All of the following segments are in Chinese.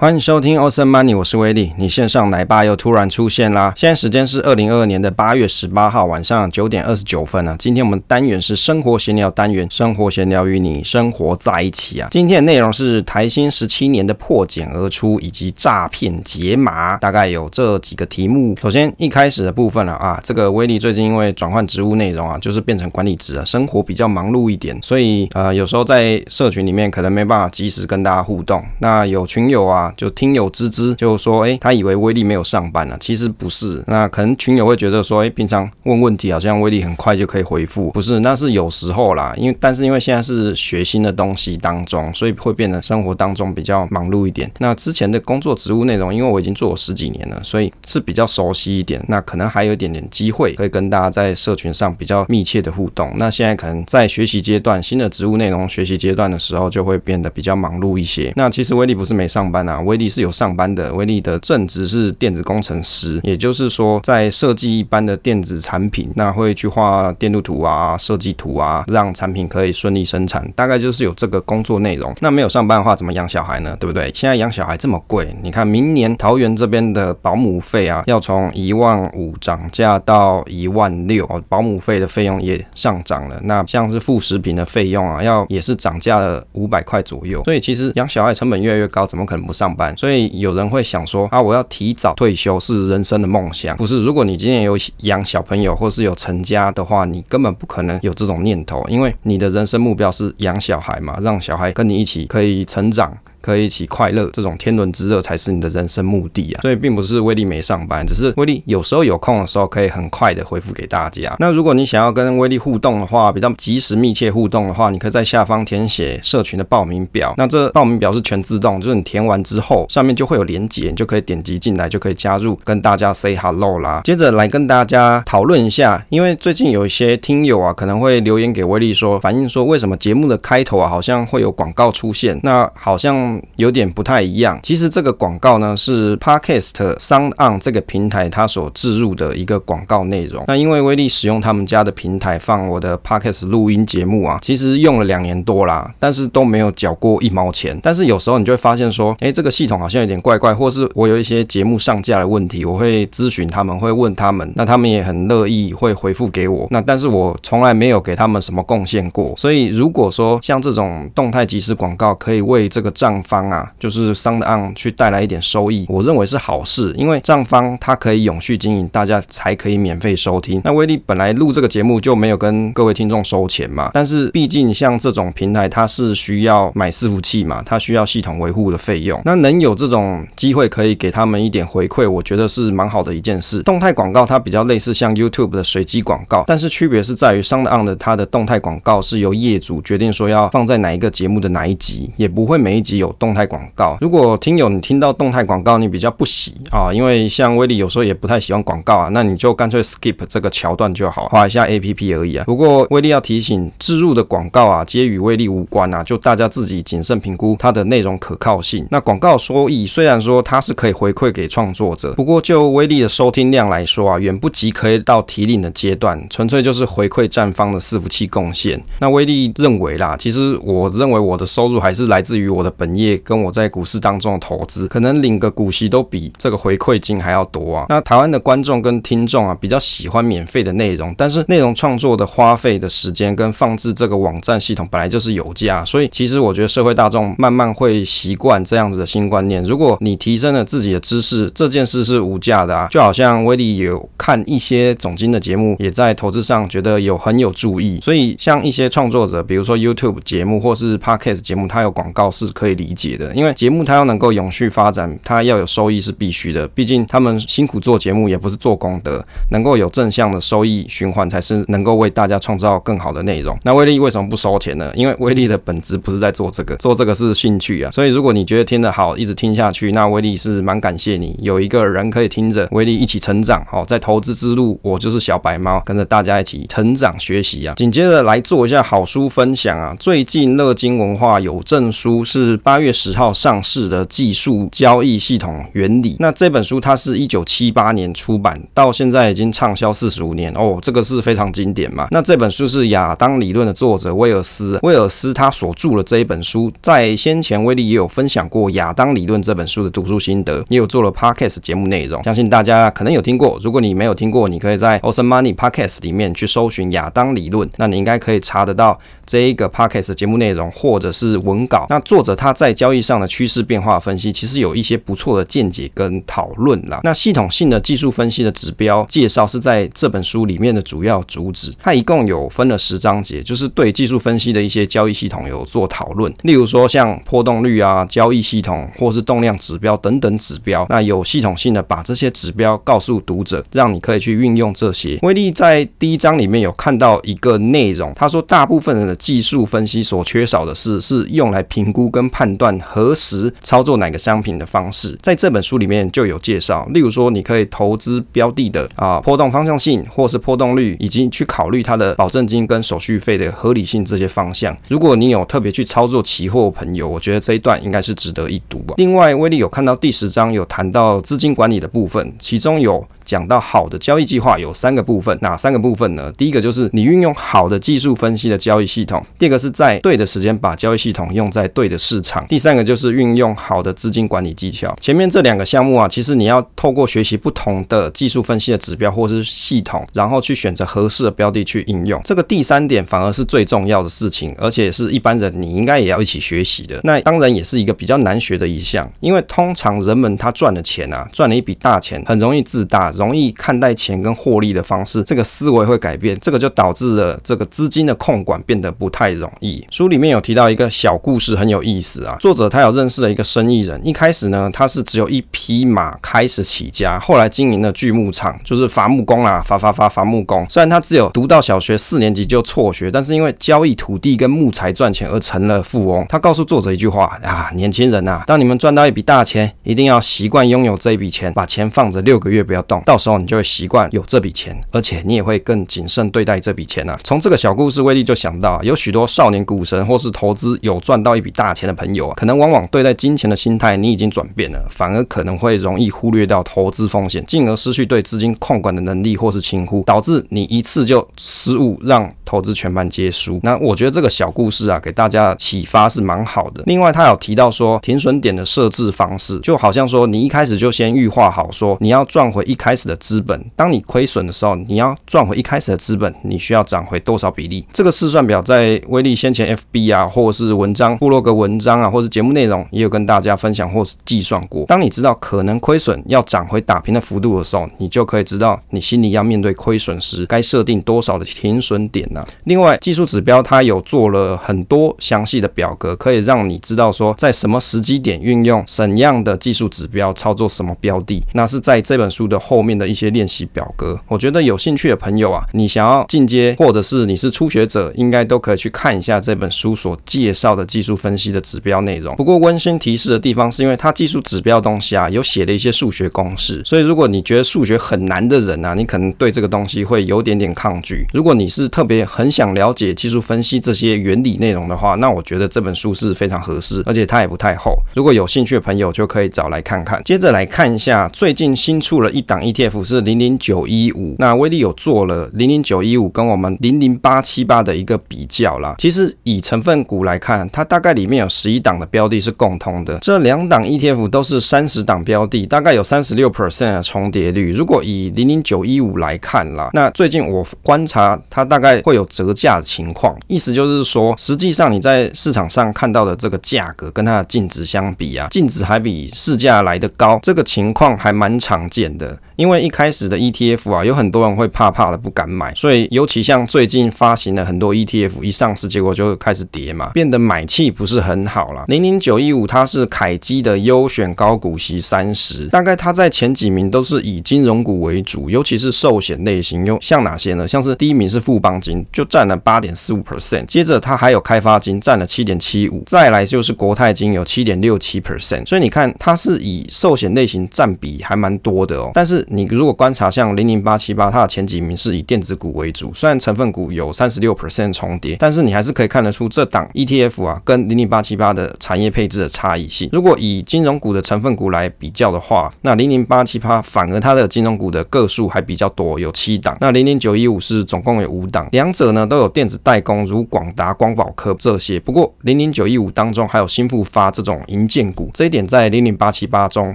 欢迎收听 Awesome Money，我是威利。你线上奶爸又突然出现啦！现在时间是二零二二年的八月十八号晚上九点二十九分啊。今天我们单元是生活闲聊单元，生活闲聊与你生活在一起啊。今天的内容是台新十七年的破茧而出以及诈骗解码，大概有这几个题目。首先一开始的部分了啊，这个威利最近因为转换职务内容啊，就是变成管理职啊，生活比较忙碌一点，所以呃有时候在社群里面可能没办法及时跟大家互动。那有群友啊。就听友吱吱就说，哎，他以为威力没有上班了，其实不是。那可能群友会觉得说，哎，平常问问题好像威力很快就可以回复，不是，那是有时候啦。因为但是因为现在是学新的东西当中，所以会变得生活当中比较忙碌一点。那之前的工作职务内容，因为我已经做了十几年了，所以是比较熟悉一点。那可能还有一点点机会可以跟大家在社群上比较密切的互动。那现在可能在学习阶段，新的职务内容学习阶段的时候，就会变得比较忙碌一些。那其实威力不是没上班啊。威利是有上班的，威利的正职是电子工程师，也就是说在设计一般的电子产品，那会去画电路图啊、设计图啊，让产品可以顺利生产，大概就是有这个工作内容。那没有上班的话，怎么养小孩呢？对不对？现在养小孩这么贵，你看明年桃园这边的保姆费啊，要从一万五涨价到一万六，保姆费的费用也上涨了。那像是副食品的费用啊，要也是涨价了五百块左右。所以其实养小孩成本越来越高，怎么可能不上班？所以。有人会想说啊，我要提早退休是人生的梦想，不是？如果你今年有养小朋友或是有成家的话，你根本不可能有这种念头，因为你的人生目标是养小孩嘛，让小孩跟你一起可以成长。可以一起快乐，这种天伦之乐才是你的人生目的啊！所以并不是威利没上班，只是威利有时候有空的时候可以很快的回复给大家。那如果你想要跟威利互动的话，比较及时密切互动的话，你可以在下方填写社群的报名表。那这报名表是全自动，就是你填完之后，上面就会有连结，你就可以点击进来，就可以加入跟大家 say hello 啦。接着来跟大家讨论一下，因为最近有一些听友啊，可能会留言给威利说，反映说为什么节目的开头啊，好像会有广告出现，那好像。有点不太一样。其实这个广告呢，是 Podcast SoundOn 这个平台它所置入的一个广告内容。那因为威利使用他们家的平台放我的 Podcast 录音节目啊，其实用了两年多啦，但是都没有缴过一毛钱。但是有时候你就会发现说，诶，这个系统好像有点怪怪，或是我有一些节目上架的问题，我会咨询他们，会问他们，那他们也很乐意会回复给我。那但是我从来没有给他们什么贡献过。所以如果说像这种动态即时广告可以为这个账方啊。就是 SoundOn 去带来一点收益，我认为是好事，因为账方它可以永续经营，大家才可以免费收听。那威利本来录这个节目就没有跟各位听众收钱嘛，但是毕竟像这种平台，它是需要买伺服器嘛，它需要系统维护的费用。那能有这种机会可以给他们一点回馈，我觉得是蛮好的一件事。动态广告它比较类似像 YouTube 的随机广告，但是区别是在于 SoundOn 的它的动态广告是由业主决定说要放在哪一个节目的哪一集，也不会每一集有动态。广告，如果听友你听到动态广告，你比较不喜啊，因为像威利有时候也不太喜欢广告啊，那你就干脆 skip 这个桥段就好，滑一下 APP 而已啊。不过威利要提醒，置入的广告啊，皆与威利无关啊，就大家自己谨慎评估它的内容可靠性。那广告收益虽然说它是可以回馈给创作者，不过就威利的收听量来说啊，远不及可以到提领的阶段，纯粹就是回馈站方的伺服器贡献。那威利认为啦，其实我认为我的收入还是来自于我的本业跟。我在股市当中的投资，可能领个股息都比这个回馈金还要多啊。那台湾的观众跟听众啊，比较喜欢免费的内容，但是内容创作的花费的时间跟放置这个网站系统本来就是有价，所以其实我觉得社会大众慢慢会习惯这样子的新观念。如果你提升了自己的知识，这件事是无价的啊。就好像威利有看一些总经的节目，也在投资上觉得有很有注意。所以像一些创作者，比如说 YouTube 节目或是 Podcast 节目，它有广告是可以理理解的。因为节目它要能够永续发展，它要有收益是必须的。毕竟他们辛苦做节目也不是做功德，能够有正向的收益循环才是能够为大家创造更好的内容。那威利为什么不收钱呢？因为威利的本质不是在做这个，做这个是兴趣啊。所以如果你觉得听得好，一直听下去，那威利是蛮感谢你，有一个人可以听着威利一起成长。好，在投资之路，我就是小白猫，跟着大家一起成长学习啊。紧接着来做一下好书分享啊。最近乐金文化有证书是八八月十号上市的技术交易系统原理。那这本书它是一九七八年出版，到现在已经畅销四十五年哦，这个是非常经典嘛。那这本书是亚当理论的作者威尔斯，威尔斯他所著的这一本书，在先前威力也有分享过亚当理论这本书的读书心得，也有做了 podcast 节目内容，相信大家可能有听过。如果你没有听过，你可以在 Awesome Money Podcast 里面去搜寻亚当理论，那你应该可以查得到这一个 podcast 节目内容或者是文稿。那作者他在在交易上的趋势变化分析，其实有一些不错的见解跟讨论啦。那系统性的技术分析的指标介绍是在这本书里面的主要主旨。它一共有分了十章节，就是对技术分析的一些交易系统有做讨论。例如说像波动率啊、交易系统或是动量指标等等指标，那有系统性的把这些指标告诉读者，让你可以去运用这些。威力在第一章里面有看到一个内容，他说大部分人的技术分析所缺少的是，是用来评估跟判断何时操作哪个商品的方式。在这本书里面就有介绍，例如说你可以投资标的的啊波动方向性，或是波动率，以及去考虑它的保证金跟手续费的合理性这些方向。如果你有特别去操作期货朋友，我觉得这一段应该是值得一读吧。另外，威力有看到第十章有谈到资金管理的部分，其中有。讲到好的交易计划有三个部分，哪三个部分呢？第一个就是你运用好的技术分析的交易系统；第二个是在对的时间把交易系统用在对的市场；第三个就是运用好的资金管理技巧。前面这两个项目啊，其实你要透过学习不同的技术分析的指标或是系统，然后去选择合适的标的去应用。这个第三点反而是最重要的事情，而且是一般人你应该也要一起学习的。那当然也是一个比较难学的一项，因为通常人们他赚了钱啊，赚了一笔大钱，很容易自大。容易看待钱跟获利的方式，这个思维会改变，这个就导致了这个资金的控管变得不太容易。书里面有提到一个小故事，很有意思啊。作者他有认识了一个生意人，一开始呢，他是只有一匹马开始起家，后来经营了锯木厂，就是伐木工啊，伐伐伐伐木工。虽然他只有读到小学四年级就辍学，但是因为交易土地跟木材赚钱而成了富翁。他告诉作者一句话啊，年轻人啊，当你们赚到一笔大钱，一定要习惯拥有这一笔钱，把钱放着六个月不要动。到时候你就会习惯有这笔钱，而且你也会更谨慎对待这笔钱啊。从这个小故事，威力就想到，有许多少年股神或是投资有赚到一笔大钱的朋友啊，可能往往对待金钱的心态你已经转变了，反而可能会容易忽略掉投资风险，进而失去对资金控管的能力或是轻忽，导致你一次就失误，让投资全盘皆输。那我觉得这个小故事啊，给大家启发是蛮好的。另外，他有提到说，停损点的设置方式，就好像说你一开始就先预划好，说你要赚回一开始的资本，当你亏损的时候，你要赚回一开始的资本，你需要涨回多少比例？这个试算表在威力先前 FB 啊，或是文章、部落格文章啊，或是节目内容也有跟大家分享或是计算过。当你知道可能亏损要涨回打平的幅度的时候，你就可以知道你心里要面对亏损时该设定多少的停损点呢、另外，技术指标它有做了很多详细的表格，可以让你知道说在什么时机点运用怎样的技术指标操作什么标的。那是在这本书的后面的一些练习表格，我觉得有兴趣的朋友啊，你想要进阶，或者是你是初学者，应该都可以去看一下这本书所介绍的技术分析的指标内容。不过温馨提示的地方是因为它技术指标东西啊，有写了一些数学公式，所以如果你觉得数学很难的人啊，你可能对这个东西会有点点抗拒。如果你是特别很想了解技术分析这些原理内容的话，那我觉得这本书是非常合适，而且它也不太厚。如果有兴趣的朋友就可以找来看看。接着来看一下最近新出了一档 ETF 是零零九一五，那威力有做了零零九一五跟我们零零八七八的一个比较啦。其实以成分股来看，它大概里面有十一档档的标的是共通的，这两档 ETF 都是三十档标的，大概有三十六 percent 的重叠率。如果以零零九一五来看啦，那最近我观察它大概会有折价的情况，意思就是说，实际上你在市场上看到的这个价格跟它的净值相比啊，净值还比市价来得高，这个情况还蛮常见的。因为一开始的 ETF 啊，有很多人会怕怕的不敢买，所以尤其像最近发行了很多 ETF，一上市结果就开始跌嘛，变得买气不是很好了。零零九一五它是凯基的优选高股息三十，大概它在前几名都是以金融股为主，尤其是寿险类型，又像哪些呢？像是第一名是富邦金，就占了八点四五 percent，接着它还有开发金占了七点七五，再来就是国泰金有七点六七 percent，所以你看它是以寿险类型占比还蛮多的哦，但是。你如果观察像零零八七八，它的前几名是以电子股为主，虽然成分股有三十六 percent 重叠，但是你还是可以看得出这档 ETF 啊跟零零八七八的产业配置的差异性。如果以金融股的成分股来比较的话，那零零八七八反而它的金融股的个数还比较多，有七档。那零零九一五是总共有五档，两者呢都有电子代工，如广达、光宝科这些。不过零零九一五当中还有新富发这种银建股，这一点在零零八七八中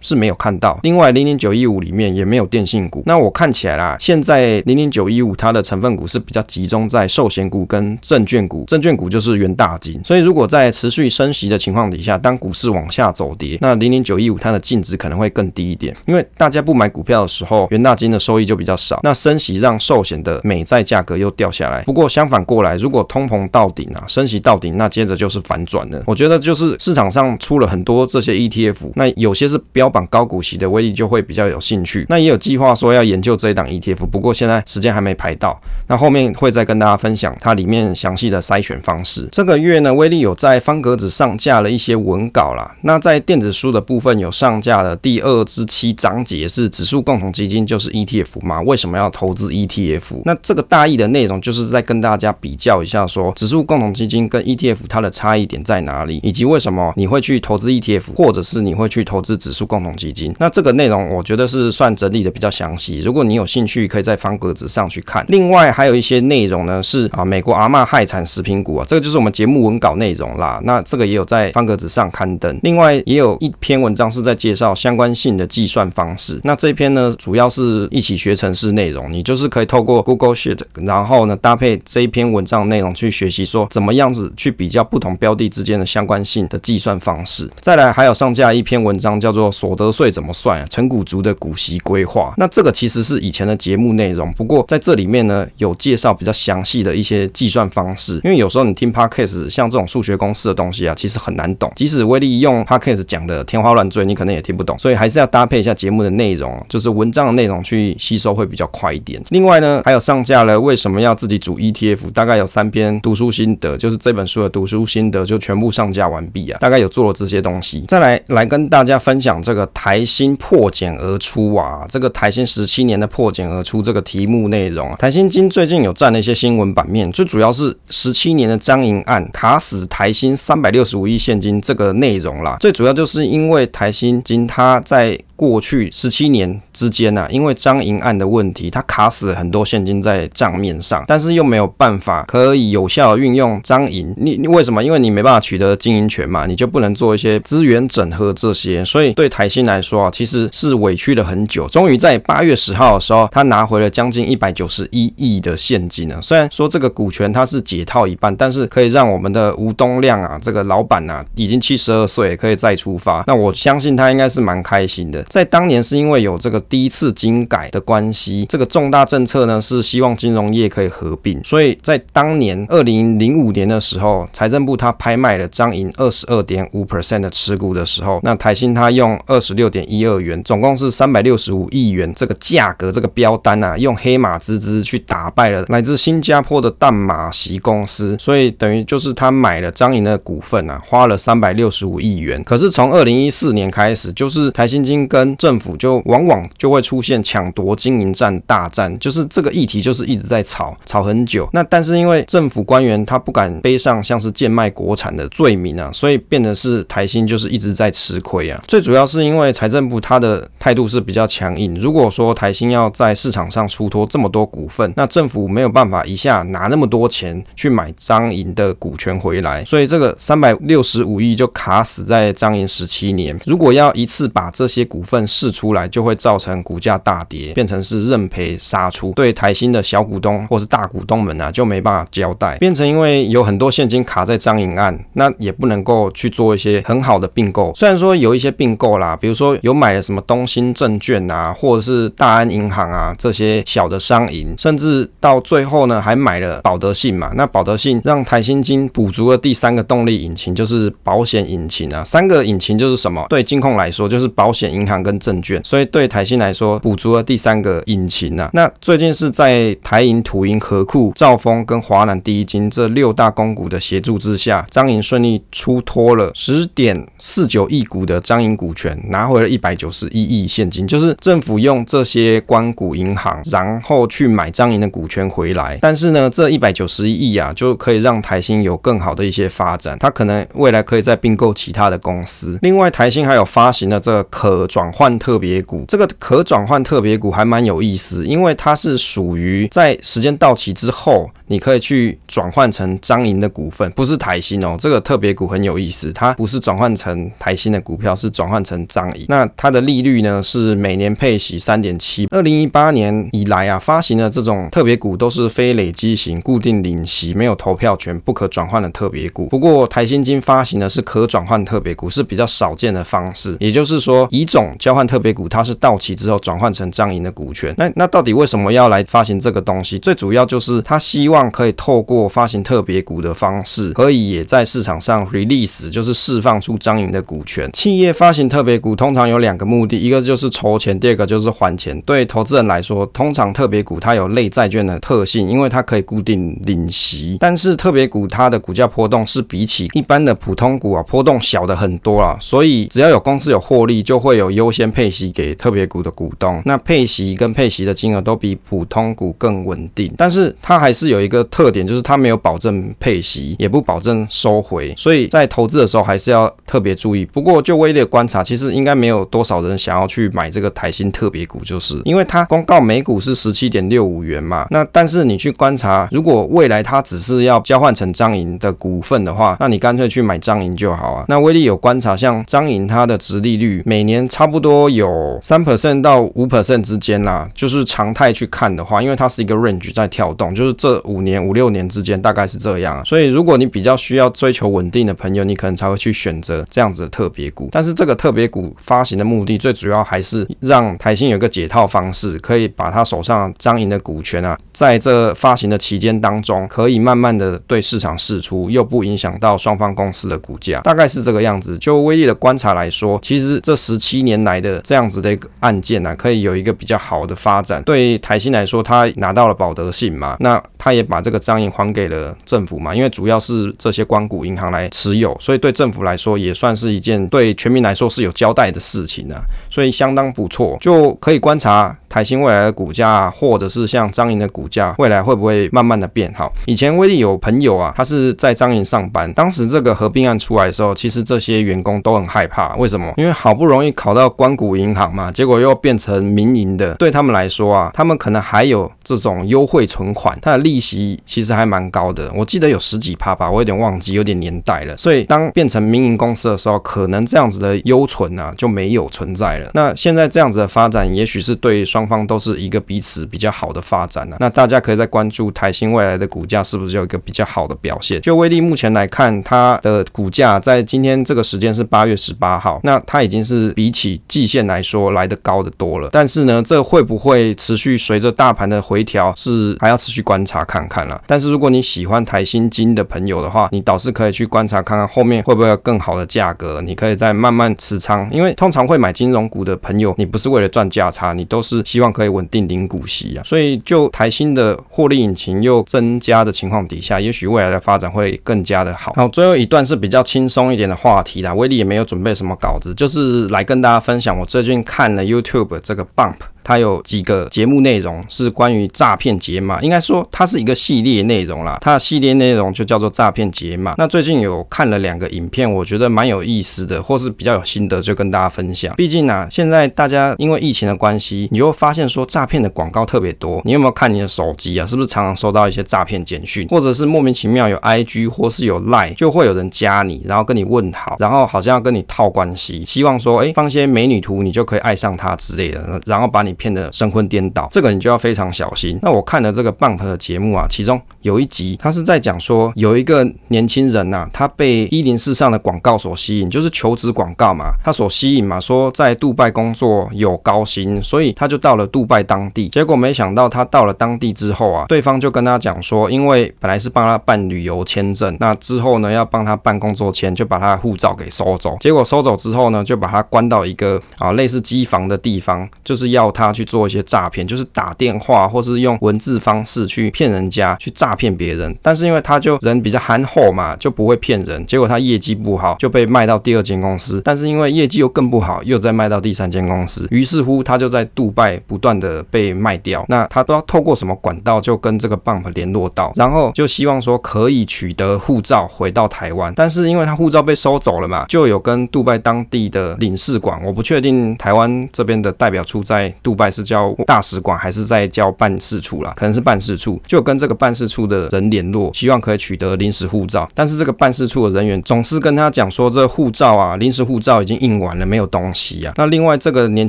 是没有看到。另外零零九一五里面也没有电信股。那我看起来啦，现在零零九一五它的成分股是比较集中在寿险股跟证券股，证券股就是元大金。所以如果在持续升息的情况底下，当股市往下走跌，那零零九一五它的净值可能会更低一点，因为大家不买股票的时候，元大金的收益就比较少。那升息让寿险的美债价格又掉下来。不过相反过来，如果通膨到顶啊，升息到顶，那接着就是反转了。我觉得就是市场上出了很多这些 ETF，那有些是标榜高股息的，威力就会比较有兴趣。那也有计划说要研究这一档 ETF，不过现在时间还没排到。那后面会再跟大家分享它里面详细的筛选方式。这个月呢，威力有在方格子上架了一些文稿啦。那在电子书的部分有上架了第二至七章节，是指数共同基金就是 ETF 嘛？为什么要投资 ETF？那这个大意的内容就是在跟大家比较一下，说指数共同基金跟 ETF 它的差异点在哪里，以及为什么你会去投资 ETF，或者是你会去投资指数共同基金。那这个内容我觉得是算整立的比较详细。如果你有兴趣，可以在方格子上去看。另外还有一些内容呢，是啊，美国阿嬷害惨食品股啊，这个就是我们节目文稿内容啦。那这个也有在方格子上刊登。另外也有一篇文章是在介绍相关性的计算方式。那这篇呢，主要是一起学程式内容，你就是可以透过 Google Sheet，然后呢搭配这一篇文章内容去学习，说怎么样子去比较不同标的之间的相关性的计算方式。再来还有上架一篇文章叫做所得税怎么算啊，存股族的股息规划。那这个其实是以前的节目内容，不过在这里面呢有介绍比较详细的一些计算方式。因为有时候你听 Podcast 像这种数学公式的东西啊，其实很难懂，即使威力用 Podcast 讲的天花乱坠，你可能也听不懂，所以还是要搭配一下节目的内容，就是文章的内容去吸收会比较快一点。另外呢，还有上架了为什么要自己组 ETF，大概有三篇读书心得，就是这本书的读书心得就全部上架完毕啊，大概有做了这些东西。再来来跟大家分享这个台新破茧而出啊把，这个台新十七年的破茧而出这个题目内容啊，台新金最近有占了一些新闻版面，最主要是十七年的张银案卡死台新三百六十五亿现金这个内容啦，最主要就是因为台新金它在过去十七年之间呢、啊，因为张银案的问题，它卡死了很多现金在账面上，但是又没有办法可以有效运用张银。你你为什么？因为你没办法取得经营权嘛，你就不能做一些资源整合这些。所以对台新来说啊，其实是委屈了很久。终于在八月十号的时候，他拿回了将近一百九十一亿的现金呢。虽然说这个股权它是解套一半，但是可以让我们的吴东亮啊，这个老板啊，已经七十二岁，可以再出发。那我相信他应该是蛮开心的。在当年是因为有这个第一次金改的关系，这个重大政策呢是希望金融业可以合并，所以在当年二零零五年的时候，财政部他拍卖了张银二十二点五 percent 的持股的时候，那台新他用二十六点一二元，总共是三百六十五亿元这个价格这个标单啊，用黑马之姿去打败了来自新加坡的淡马锡公司，所以等于就是他买了张银的股份啊，花了三百六十五亿元。可是从二零一四年开始，就是台新金跟政府就往往就会出现抢夺经营战大战，就是这个议题就是一直在吵，吵很久。那但是因为政府官员他不敢背上像是贱卖国产的罪名啊，所以变得是台新就是一直在吃亏啊。最主要是因为财政部他的态度是比较强硬，如果说台新要在市场上出脱这么多股份，那政府没有办法一下拿那么多钱去买张银的股权回来，所以这个三百六十五亿就卡死在张银十七年。如果要一次把这些股股份释出来就会造成股价大跌，变成是认赔杀出，对台新的小股东或是大股东们啊就没办法交代，变成因为有很多现金卡在张银案，那也不能够去做一些很好的并购。虽然说有一些并购啦，比如说有买了什么东兴证券啊，或者是大安银行啊这些小的商银，甚至到最后呢还买了保德信嘛。那保德信让台新金补足了第三个动力引擎，就是保险引擎啊。三个引擎就是什么？对金控来说就是保险、银行行跟证券，所以对台新来说补足了第三个引擎啊。那最近是在台银、土银、合库、兆丰跟华南第一金这六大公股的协助之下，彰银顺利出脱了十点四九亿股的彰银股权，拿回了一百九十一亿现金，就是政府用这些关股银行，然后去买彰银的股权回来。但是呢，这一百九十一亿啊，就可以让台新有更好的一些发展，它可能未来可以再并购其他的公司。另外，台新还有发行了这个可转转换特别股，这个可转换特别股还蛮有意思，因为它是属于在时间到期之后。你可以去转换成张银的股份，不是台新哦。这个特别股很有意思，它不是转换成台新的股票，是转换成张银。那它的利率呢是每年配息三点七。二零一八年以来啊，发行的这种特别股都是非累积型、固定领息、没有投票权、不可转换的特别股。不过台新金发行的是可转换特别股，是比较少见的方式。也就是说，乙种交换特别股，它是到期之后转换成张银的股权。那那到底为什么要来发行这个东西？最主要就是他希望。可以透过发行特别股的方式，可以也在市场上 release，就是释放出张盈的股权。企业发行特别股通常有两个目的，一个就是筹钱，第二个就是还钱。对投资人来说，通常特别股它有类债券的特性，因为它可以固定领息。但是特别股它的股价波动是比起一般的普通股啊波动小的很多啊，所以只要有公司有获利，就会有优先配息给特别股的股东。那配息跟配息的金额都比普通股更稳定，但是它还是有一个特点就是它没有保证配息，也不保证收回，所以在投资的时候还是要特别注意。不过就威力的观察，其实应该没有多少人想要去买这个台新特别股，就是因为它公告每股是十七点六五元嘛。那但是你去观察，如果未来它只是要交换成彰银的股份的话，那你干脆去买彰银就好啊。那威力有观察，像彰银它的殖利率每年差不多有三 percent 到五 percent 之间啦，就是常态去看的话，因为它是一个 range 在跳动，就是这五年。五六年之间大概是这样，所以如果你比较需要追求稳定的朋友，你可能才会去选择这样子的特别股。但是这个特别股发行的目的，最主要还是让台新有个解套方式，可以把他手上彰银的股权啊，在这发行的期间当中，可以慢慢的对市场释出，又不影响到双方公司的股价，大概是这个样子。就威力的观察来说，其实这十七年来的这样子的一个案件呢、可以有一个比较好的发展。对台新来说，他拿到了保德信嘛，那他也把这个。账印还给了政府嘛，因为主要是这些光谷银行来持有，所以对政府来说也算是一件对全民来说是有交代的事情啊，所以相当不错，就可以观察。台新未来的股价，或者是像彰银的股价，未来会不会慢慢的变好？以前威力有朋友啊，他是在彰银上班，当时这个合并案出来的时候，其实这些员工都很害怕，为什么？因为好不容易考到关谷银行嘛，结果又变成民营的，对他们来说啊，他们可能还有这种优惠存款，它的利息其实还蛮高的，我记得有十几趴吧，我有点忘记，有点年代了。所以当变成民营公司的时候，可能这样子的优存啊就没有存在了。那现在这样子的发展，也许是对双。双方都是一个彼此比较好的发展呢、那大家可以再关注台新未来的股价是不是有一个比较好的表现？就威力目前来看，它的股价在今天这个时间是八月十八号，那它已经是比起季线来说来得高得多了。但是呢，这会不会持续随着大盘的回调，是还要持续观察看看了、但是如果你喜欢台新金的朋友的话，你倒是可以去观察看看后面会不会有更好的价格，你可以再慢慢持仓。因为通常会买金融股的朋友，你不是为了赚价差，你都是。希望可以稳定零股息啊，所以就台新的获利引擎又增加的情况底下，也许未来的发展会更加的好。好，最后一段是比较轻松一点的话题啦，威力也没有准备什么稿子，就是来跟大家分享我最近看了 YouTube 这个 Bump。它有几个节目内容是关于诈骗解码，应该说它是一个系列内容啦。它的系列内容就叫做诈骗解码。那最近有看了两个影片，我觉得蛮有意思的，或是比较有心得，就跟大家分享。毕竟啊，现在大家因为疫情的关系，你就会发现说诈骗的广告特别多。你有没有看你的手机啊？是不是常常收到一些诈骗简讯，或者是莫名其妙有 IG 或是有 Line，就会有人加你，然后跟你问好，然后好像要跟你套关系，希望说哎放些美女图，你就可以爱上他之类的，然后把你。你骗得神魂颠倒，这个你就要非常小心。那我看了这个 Bump 的节目啊，其中有一集他是在讲说，有一个年轻人呐、他被一零四上的广告所吸引，就是求职广告嘛，他所吸引嘛，说在杜拜工作有高薪，所以他就到了杜拜当地。结果没想到他到了当地之后啊，对方就跟他讲说，因为本来是帮他办旅游签证，那之后呢要帮他办工作签，就把他护照给收走。结果收走之后呢，就把他关到一个啊类似机房的地方，就是要他他去做一些诈骗，就是打电话或是用文字方式去骗人家，去诈骗别人。但是因为他就人比较憨厚嘛，就不会骗人。结果他业绩不好，就被卖到第二间公司。但是因为业绩又更不好，又再卖到第三间公司。于是乎，他就在杜拜不断的被卖掉。那他都要透过什么管道就跟这个 Bump 联络到，然后就希望说可以取得护照回到台湾。但是因为他护照被收走了嘛，就有跟杜拜当地的领事馆，我不确定台湾这边的代表处在杜拜是叫大使馆还是在叫办事处啦，可能是办事处，就跟这个办事处的人联络，希望可以取得临时护照。但是这个办事处的人员总是跟他讲说，这护照啊，临时护照已经印完了，没有东西啊。那另外这个年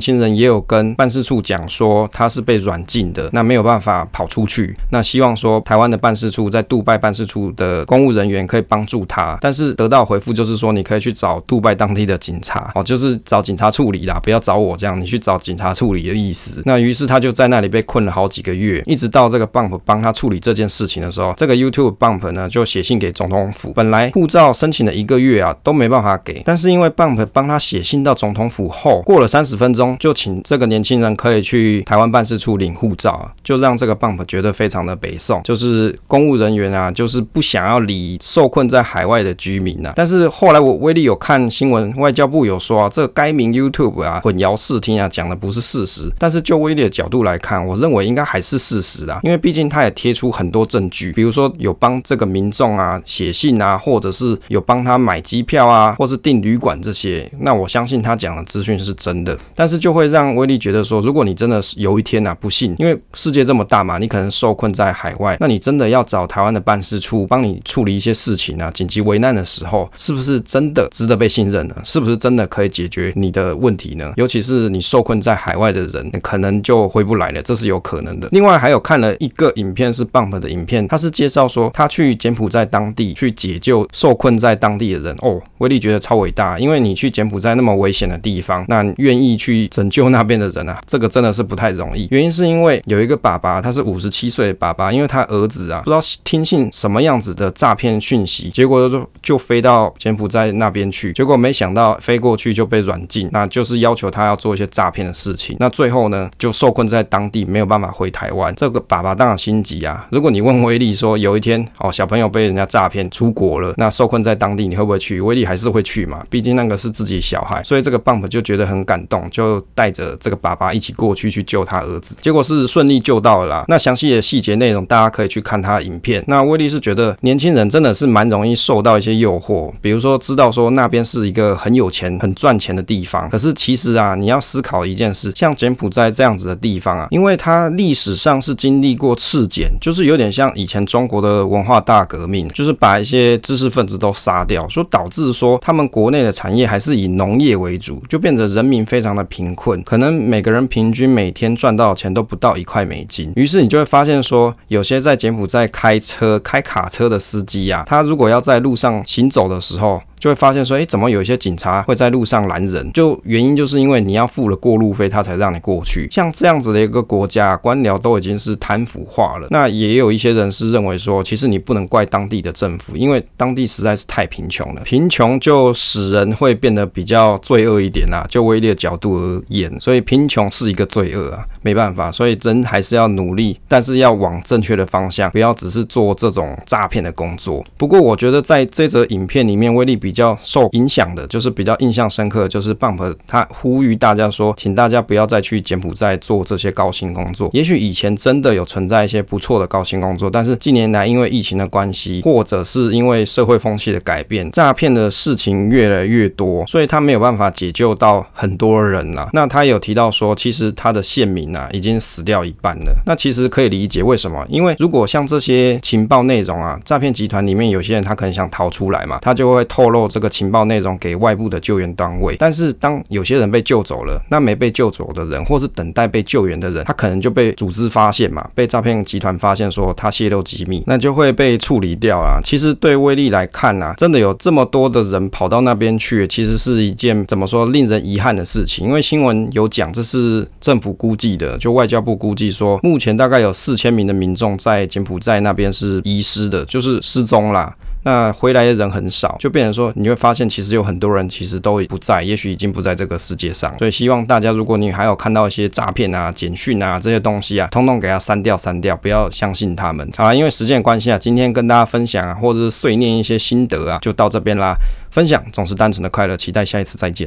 轻人也有跟办事处讲说，他是被软禁的，那没有办法跑出去。那希望说台湾的办事处在杜拜办事处的公务人员可以帮助他，但是得到回复就是说，你可以去找杜拜当地的警察哦，就是找警察处理啦，不要找我这样，你去找警察处理的意思。那于是他就在那里被困了好几个月，一直到这个 Bump 帮他处理这件事情的时候，这个 YouTube Bump 呢就写信给总统府，本来护照申请了一个月啊都没办法给，但是因为 Bump 帮他写信到总统府后，过了三十分钟就请这个年轻人可以去台湾办事处领护照，就让这个 Bump 觉得非常的北宋，就是公务人员啊，就是不想要理受困在海外的居民啊。但是后来我威力有看新闻，外交部有说啊，这该名 YouTube 啊混淆视听啊，讲的不是事实。但是就威力的角度来看，我认为应该还是事实啊，因为毕竟他也贴出很多证据，比如说有帮这个民众啊写信啊，或者是有帮他买机票啊，或是订旅馆这些。那我相信他讲的资讯是真的，但是就会让威力觉得说，如果你真的是有一天啊不幸，因为世界这么大嘛，你可能受困在海外，那你真的要找台湾的办事处帮你处理一些事情啊，紧急危难的时候，是不是真的值得被信任呢？是不是真的可以解决你的问题呢？尤其是你受困在海外的人，可能就回不来了，这是有可能的。另外还有看了一个影片是 Bump 的影片，他是介绍说他去柬埔寨当地去解救受困在当地的人哦，威力觉得超伟大，因为你去柬埔寨那么危险的地方，那愿意去拯救那边的人啊，这个真的是不太容易。原因是因为有一个爸爸，他是五十七岁的爸爸，因为他儿子啊不知道听信什么样子的诈骗讯息，结果就就飞到柬埔寨那边去，结果没想到飞过去就被软禁，那就是要求他要做一些诈骗的事情，那最后后呢就受困在当地，没有办法回台湾。这个爸爸当然心急啊。如果你问威力说有一天哦小朋友被人家诈骗出国了，那受困在当地你会不会去？威力还是会去嘛，毕竟那个是自己小孩，所以这个 Bump 就觉得很感动，就带着这个爸爸一起过去去救他儿子，结果是顺利救到了啦。那详细的细节内容大家可以去看他的影片。那威力是觉得年轻人真的是蛮容易受到一些诱惑，比如说知道说那边是一个很有钱、很赚钱的地方，可是其实啊，你要思考一件事，像柬埔寨在这样子的地方啊，因为它历史上是经历过赤柬，就是有点像以前中国的文化大革命，就是把一些知识分子都杀掉，所导致说他们国内的产业还是以农业为主，就变得人民非常的贫困，可能每个人平均每天赚到的钱都不到一块美金。于是你就会发现说，有些在柬埔寨开车、开卡车的司机啊，他如果要在路上行走的时候，就会发现说，诶，怎么有一些警察会在路上拦人？就原因就是因为你要付了过路费，他才让你过去。像这样子的一个国家，官僚都已经是贪腐化了。那也有一些人是认为说，其实你不能怪当地的政府，因为当地实在是太贫穷了。贫穷就使人会变得比较罪恶一点啦。就威力的角度而言，所以贫穷是一个罪恶啊，没办法。所以人还是要努力，但是要往正确的方向，不要只是做这种诈骗的工作。不过我觉得在这则影片里面，威力比。较受影响的，就是比较印象深刻的，就是 Bump 他呼吁大家说，请大家不要再去柬埔寨做这些高薪工作。也许以前真的有存在一些不错的高薪工作，但是近年来因为疫情的关系，或者是因为社会风气的改变，诈骗的事情越来越多，所以他没有办法解救到很多人呐。那他有提到说，其实他的县民啊已经死掉一半了。那其实可以理解为什么，因为如果像这些情报内容啊，诈骗集团里面有些人他可能想逃出来嘛，他就会透露。这个情报内容给外部的救援单位。但是当有些人被救走了，那没被救走的人，或是等待被救援的人，他可能就被组织发现嘛，被诈骗集团发现说他泄露机密，那就会被处理掉啊。其实对威力来看啊，真的有这么多的人跑到那边去，其实是一件怎么说令人遗憾的事情。因为新闻有讲，这是政府估计的，就外交部估计说，目前大概有四千名的民众在柬埔寨那边是遗失的，就是失踪啦。那回来的人很少，就变成说，你会发现其实有很多人其实都不在，也许已经不在这个世界上。所以希望大家，如果你还有看到一些诈骗啊、简讯啊这些东西啊，通通给它删掉、删掉，不要相信他们。好啦，因为时间关系啊，今天跟大家分享啊，或者是碎念一些心得啊，就到这边啦。分享总是单纯的快乐，期待下一次再见。